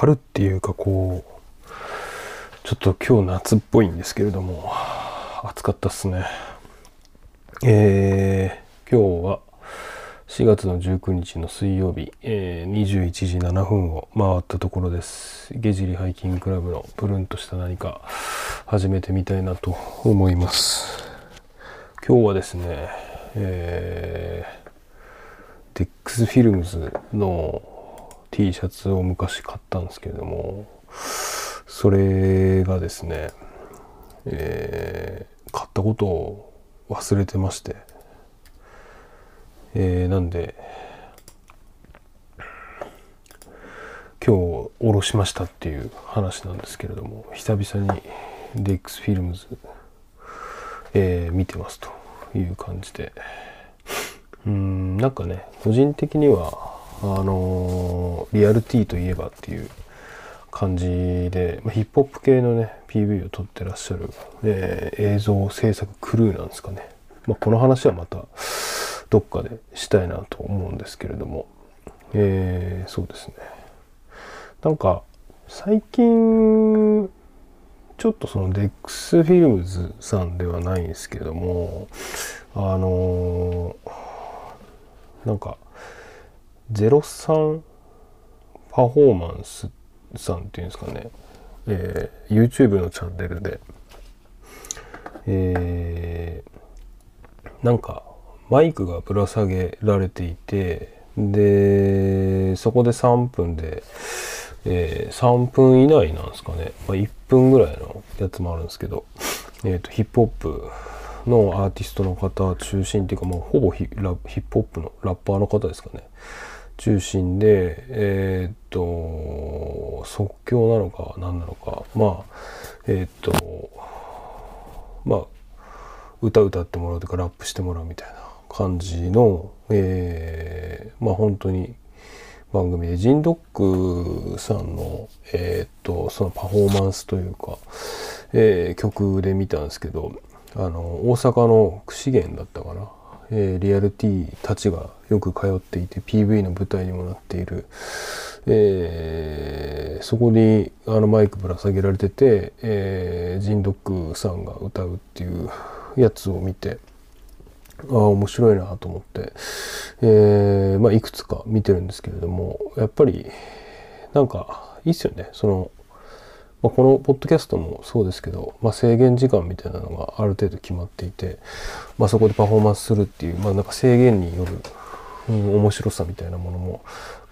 春っていうかこう、ちょっと今日夏っぽいんですけれども、暑かったっすね。えー、今日は4月の19日の水曜日、えー、21時7分を回ったところです。ゲジリハイキングクラブのプルンとした何か始めてみたいなと思います。今日はですね、えー、 Dex Filmz の T シャツを昔買ったんですけれども、それがですね、えー、買ったことを忘れてまして、えー、なんで今日おろしましたっていう話なんですけれども久々に Dex Filmz、えー、見てますという感じで。うんなんかね個人的にはあのー、リアルティといえばっていう感じで、まあ、ヒップホップ系のね PV を撮ってらっしゃる、えー、映像制作クルーなんですかね、まあ、この話はまたどっかでしたいなと思うんですけれども、えー、そうですね。なんか最近ちょっとその Dex Filmz さんではないんですけどもあのー、なんか03パフォーマンスさんっていうんですかね、えー、YouTube のチャンネルで、えー、なんかマイクがぶら下げられていてでそこで3分で、えー、3分以内なんですかね、まあ、1分ぐらいのやつもあるんですけど、えーと、ヒップホップのアーティストの方中心っていうか、まあ、ほぼヒップホップのラッパーの方ですかね。中心でえー、っと即興なのか何なのか。まあえー、っとまあ歌歌ってもらうというかラップしてもらうみたいな感じの、えー、まあ本当に番組でジンドックさんの、えー、っとそのパフォーマンスというか、えー、曲で見たんですけどあの大阪の串源だったかな。えー、リアル T たちがよく通っていて PV の舞台にもなっている、えー、そこにあのマイクぶら下げられてて、えー、ジンドックさんが歌うっていうやつを見てああ面白いなと思って、えーまあ、いくつか見てるんですけれどもやっぱりなんかいいっすよね。そのまあ、このポッドキャストもそうですけど、まあ、制限時間みたいなのがある程度決まっていて、まあ、そこでパフォーマンスするっていう、まあ、なんか制限による、うん、面白さみたいなものも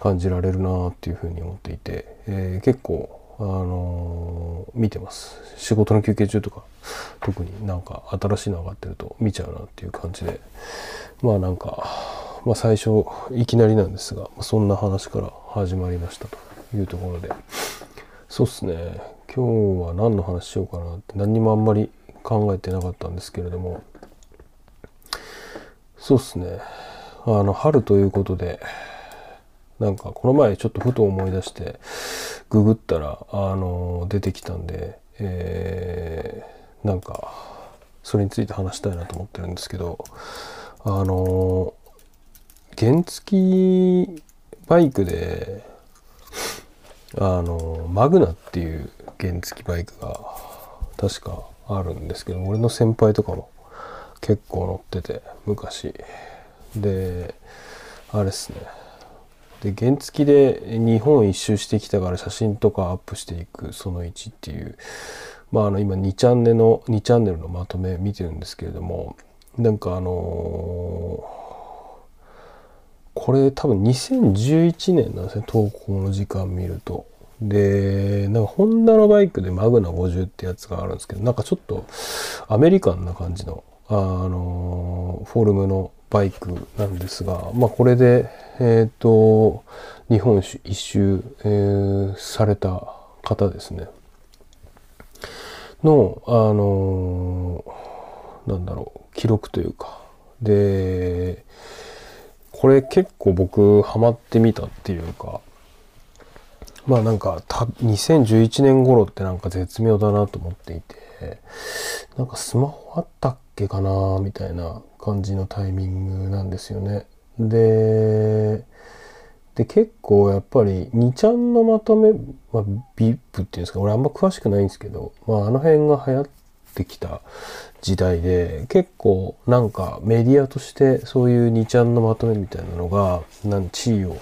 感じられるなっていうふうに思っていて、えー、結構、あのー、見てます。仕事の休憩中とか特になんか新しいの上がってると見ちゃうなっていう感じでまあなんか、まあ、最初いきなりなんですがそんな話から始まりましたというところでそうっすね今日は何の話しようかなって何にもあんまり考えてなかったんですけれども。そうっすね。あの春ということでなんかこの前ちょっとふと思い出してググったらあの出てきたんで、えー、なんかそれについて話したいなと思ってるんですけどあの原付バイクであのマグナっていう原付バイクが確かあるんですけど俺の先輩とかも結構乗ってて昔。であれっすね。で原付で日本一周してきたから写真とかアップしていくその1っていう。まああの今2チャンネルの2チャンネルのまとめ見てるんですけれどもなんかあのー、これ多分2011年なんですね投稿の時間見ると。で、なんかホンダのバイクでマグナ50ってやつがあるんですけど、なんかちょっとアメリカンな感じの、あの、フォルムのバイクなんですが、まあこれで、えっ、ー、と、日本一周、えー、された方ですね。の、あのなんだろう、記録というか。で、これ結構僕ハマってみたっていうか、まあなんかた2011年頃ってなんか絶妙だなと思っていてなんかスマホあったっけかなみたいな感じのタイミングなんですよね。でで結構やっぱり2ちゃんのまとめ、まあ、VIP っていうんですか俺あんま詳しくないんですけど、まあ、あの辺が流行ってきた時代で結構なんかメディアとしてそういう2ちゃんのまとめみたいなのがなん地位を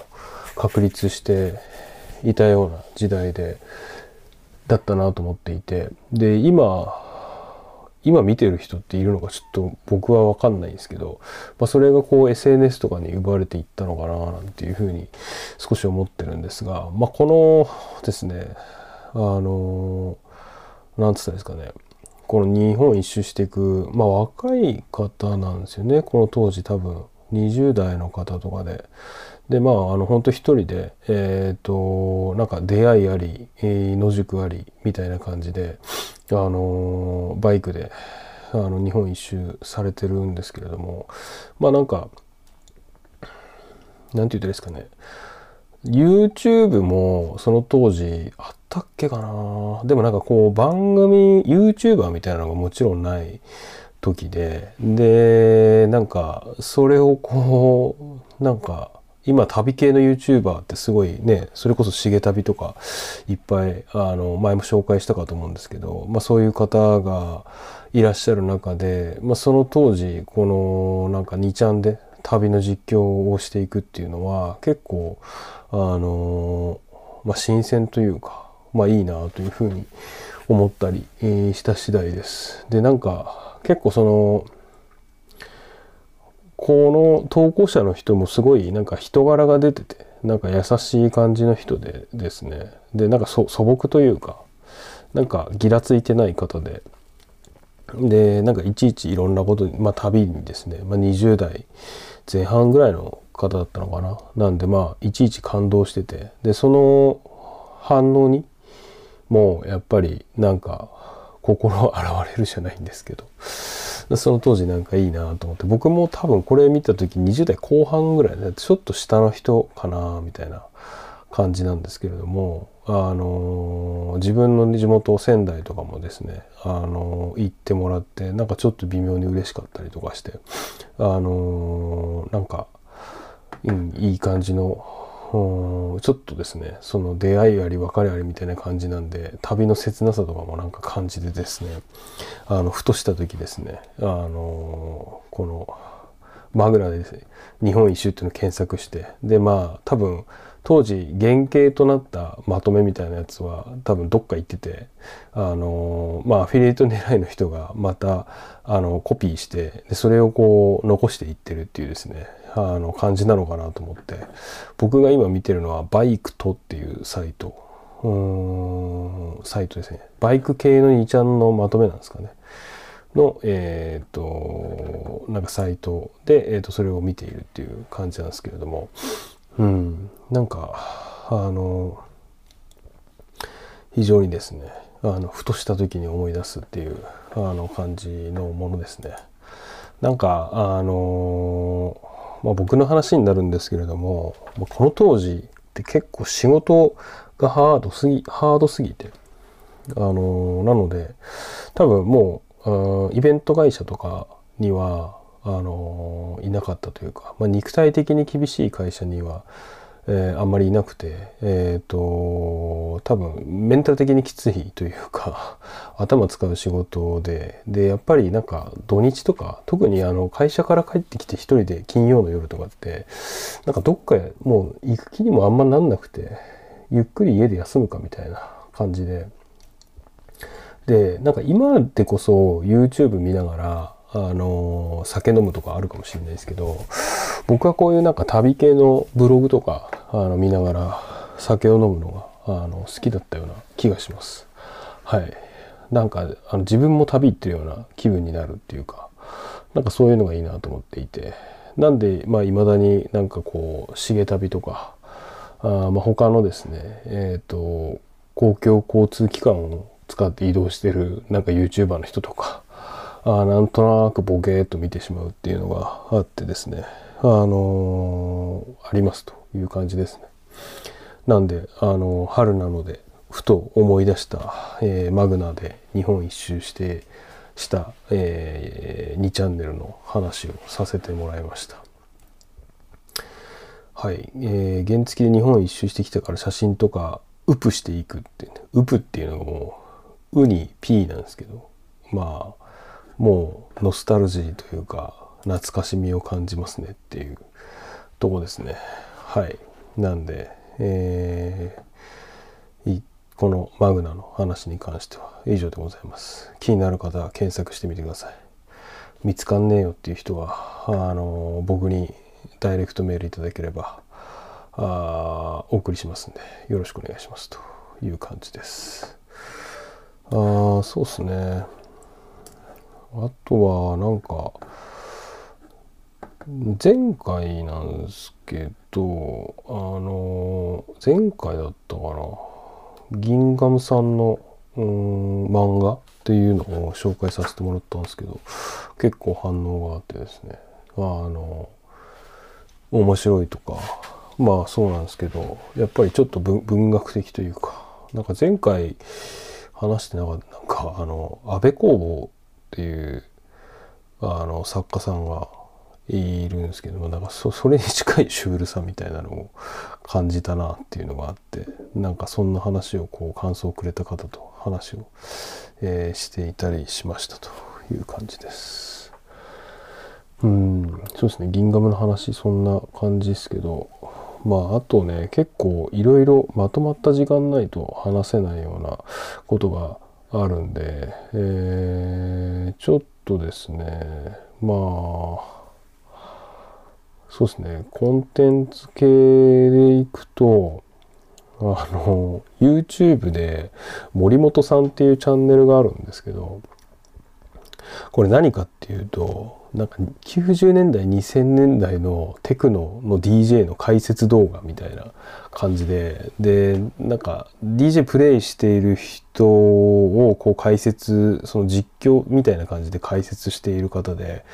確立していたような時代でだったなと思っていて。で今今見てる人っているのかちょっと僕は分かんないんですけど、まあ、それがこう SNS とかに奪われていったのかななんていうふうに少し思ってるんですが、まあ、このですねあのなんつったんですかね。この日本一周していく、まあ、若い方なんですよね。この当時多分20代の方とかで。でまああの本当一人でえっ、ー、となんか出会いあり、えー、野宿ありみたいな感じであのバイクであの日本一周されてるんですけれどもまあなんかなんて言ったらいいですかね。YouTube もその当時あったっけかな。でもなんかこう番組 YouTuber みたいなのがもちろんない時ででなんかそれをこうなんか今旅系の YouTuber ってすごいねそれこそ重旅とかいっぱいあの前も紹介したかと思うんですけど、まあ、そういう方がいらっしゃる中で、まあ、その当時このなんか2ちゃんで旅の実況をしていくっていうのは結構あの、まあ、新鮮というか、まあ、いいなというふうに思ったりした次第です。でなんか結構そのこの投稿者の人もすごいなんか人柄が出ててなんか優しい感じの人でですね。でなんか素朴というかなんかギラついてない方で。でなんかいちいちいろんなことにまあ旅にですね、まあ、20代前半ぐらいの方だったのかな。なんでまあいちいち感動してて。でその反応にもうやっぱりなんか心洗われるじゃないんですけど。その当時なんかいいなと思って僕も多分これ見た時20代後半ぐらいでちょっと下の人かなみたいな感じなんですけれどもあの自分の地元仙台とかもですねあの行ってもらってなんかちょっと微妙に嬉しかったりとかしてあのなんか、うん、いい感じのちょっとですねその出会いあり別れありみたいな感じなんで旅の切なさとかもなんか感じてですねあのふとした時ですねあのこのマグナでですね日本一周っていうのを検索してでまあ多分当時原型となったまとめみたいなやつは多分どっか行っててあのまあアフィリエイト狙いの人がまたあのコピーしてでそれをこう残していってるっていうですねあの感じなのかなと思って。僕が今見てるのはバイクとっていうサイト。うんサイトですね。バイク系の2ちゃんのまとめなんですかね。の、えっ、ー、と、なんかサイトで、え、ー、と、それを見ているっていう感じなんですけれども、うん、なんか、あの、非常にですね、あの、ふとした時に思い出すっていう、あの、感じのものですね。なんか、あの、まあ、僕の話になるんですけれども、まこの当時って結構仕事がハードすぎ、ハードすぎて、あの、なので、多分もう、イベント会社とかには、あのいなかったというか、まあ、肉体的に厳しい会社には、えー、あんまりいなくて、えっ、ー、と多分メンタル的にきついというか 頭使う仕事ででやっぱりなんか土日とか特にあの会社から帰ってきて一人で金曜の夜とかってなんかどっかもう行く気にもあんまなんなくてゆっくり家で休むかみたいな感じで。でなんか今でこそ YouTube 見ながらあの酒飲むとかあるかもしれないですけど僕はこういうなんか旅系のブログとかあの見ながら酒を飲むのがあの好きだったような気がします。はい。なんかあの自分も旅行ってるような気分になるっていうかなんかそういうのがいいなと思っていてなんでまあ未だになんかこう重旅とかあまあ他のですねえっ、ー、と公共交通機関を使って移動してるなんか YouTuber の人とかあなんとなくボケーっと見てしまうっていうのがあってですねあのー、ありますという感じですね。なんで、あのー、春なのでふと思い出した、えー、マグナで日本一周してした、えー、2チャンネルの話をさせてもらいました。はい、えー原付で日本一周してきたから写真とかウプしていくって、ね、ウプっていうのがもうウに P なんですけどまあもうノスタルジーというか懐かしみを感じますねっていうとこですね。はい。なんでえこのマグナの話に関しては以上でございます。気になる方は検索してみてください。見つかんねえよっていう人はあの僕にダイレクトメールいただければあお送りしますんでよろしくお願いしますという感じです。あーそうですね。あとはなんか前回なんですけどあの前回だったかなギンガムさんのうん漫画っていうのを紹介させてもらったんですけど結構反応があってですね。まあの面白いとかまあそうなんですけどやっぱりちょっと文文学的というかなんか前回話してなかったなんかあの安倍工房っていうあの作家さんがいるんですけどもなんかそそれに近いシュールさみたいなのを感じたなっていうのがあってなんかそんな話をこう感想をくれた方と話を、えーしていたりしましたという感じです。うんそうですねギンガムの話そんな感じですけどまああとね結構いろいろまとまった時間ないと話せないようなことがあるんで、えーちょっとですねまあそうですね。コンテンツ系でいくとあの YouTube で森本さんっていうチャンネルがあるんですけどこれ何かっていうとなんか90年代2000年代のテクノの DJ の解説動画みたいな感じででなんか DJ プレイしている人をこう解説その実況みたいな感じで解説している方で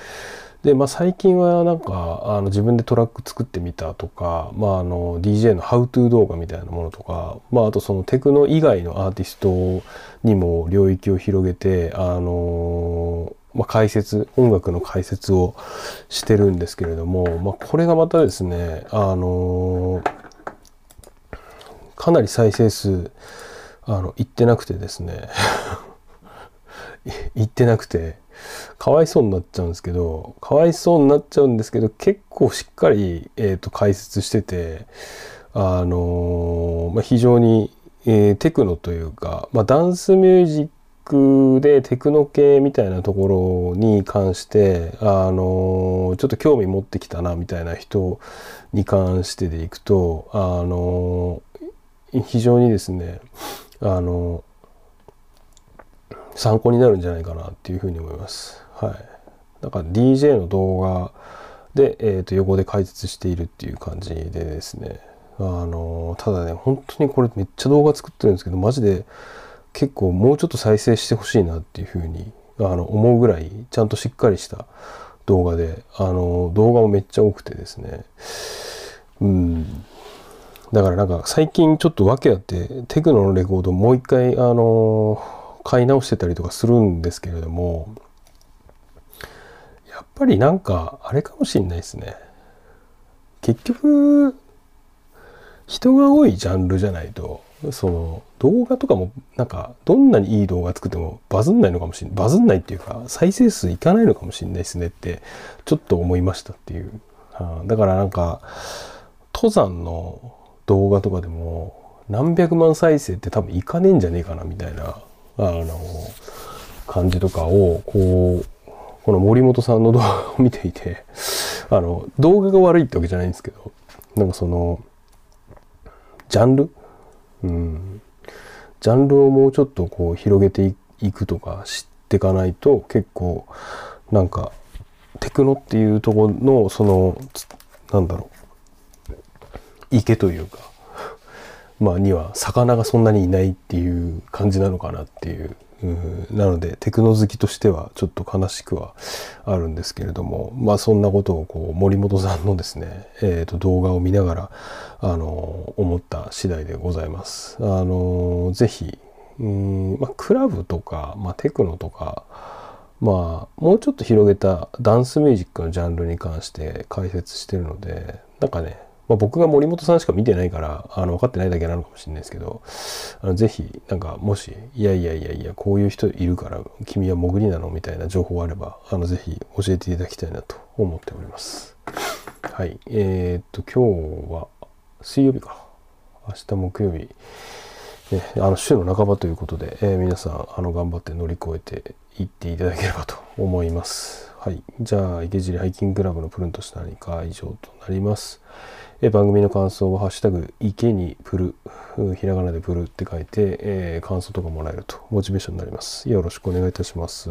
で、まあ、最近はなんかあの自分でトラック作ってみたとか、まあ、あの DJ のハウトゥー動画みたいなものとか、まあ、あとそのテクノ以外のアーティストにも領域を広げてあのまあ、解説音楽の解説をしてるんですけれども、まあ、これがまたですねあのかなり再生数あのいってなくてですね いってなくてかわいそうになっちゃうんですけどかわいそうになっちゃうんですけど結構しっかり、えー、と解説しててあのまあ、非常に、えーテクノというか、まあ、ダンスミュージックでテクノ系みたいなところに関してあのちょっと興味持ってきたなみたいな人に関してでいくとあの非常にですねあの参考になるんじゃないかなっていうふうに思います。はい。だから DJ の動画で、えー、と横で解説しているっていう感じでですね。あのただね本当にこれめっちゃ動画作ってるんですけどマジで結構もうちょっと再生してほしいなっていうふうにあの思うぐらいちゃんとしっかりした動画であの動画もめっちゃ多くてですね。うん。だからなんか最近ちょっと訳あってテクノのレコードもう一回あの買い直してたりとかするんですけれどもやっぱりなんかあれかもしんないですね。結局人が多いジャンルじゃないとその動画とかもなんかどんなにいい動画作ってもバズんないのかもしれないバズんないっていうか再生数いかないのかもしれないですねってちょっと思いましたっていう、はあだからなんか登山の動画とかでも何百万再生って多分いかねえんじゃねえかなみたいなあの感じとかをこうこの森本さんの動画を見ていて あの動画が悪いってわけじゃないんですけどなんかそのジャンル？うん。ジャンルをもうちょっとこう広げていくとか知っていかないと結構なんかテクノっていうところのそのなんだろう。池というかまあには魚がそんなにいないっていう感じなのかなっていう。うん。なのでテクノ好きとしてはちょっと悲しくはあるんですけれども。まあそんなことをこう森本さんのですね、えー、と動画を見ながらあの思った次第でございます。あのぜひうん、まあ、クラブとか、まあ、テクノとかまあもうちょっと広げたダンスミュージックのジャンルに関して解説してるのでなんかねまあ、僕が森本さんしか見てないからあの分かってないだけなのかもしれないですけどあのぜひなんかもしいやいやいやいやこういう人いるから君は潜りなのみたいな情報あればあのぜひ教えていただきたいなと思っております。はい。えー、っと今日は水曜日か。明日木曜日。ね、あの週の半ばということで、えー、皆さんあの頑張って乗り越えていっていただければと思います。はい。じゃあ、池尻ハイキングクラブのプルンとした何か以上となります。え番組の感想は、ハッシュタグ、池にプル、ひらがなでプルって書いて、えー、感想とかもらえるとモチベーションになります。よろしくお願いいたします。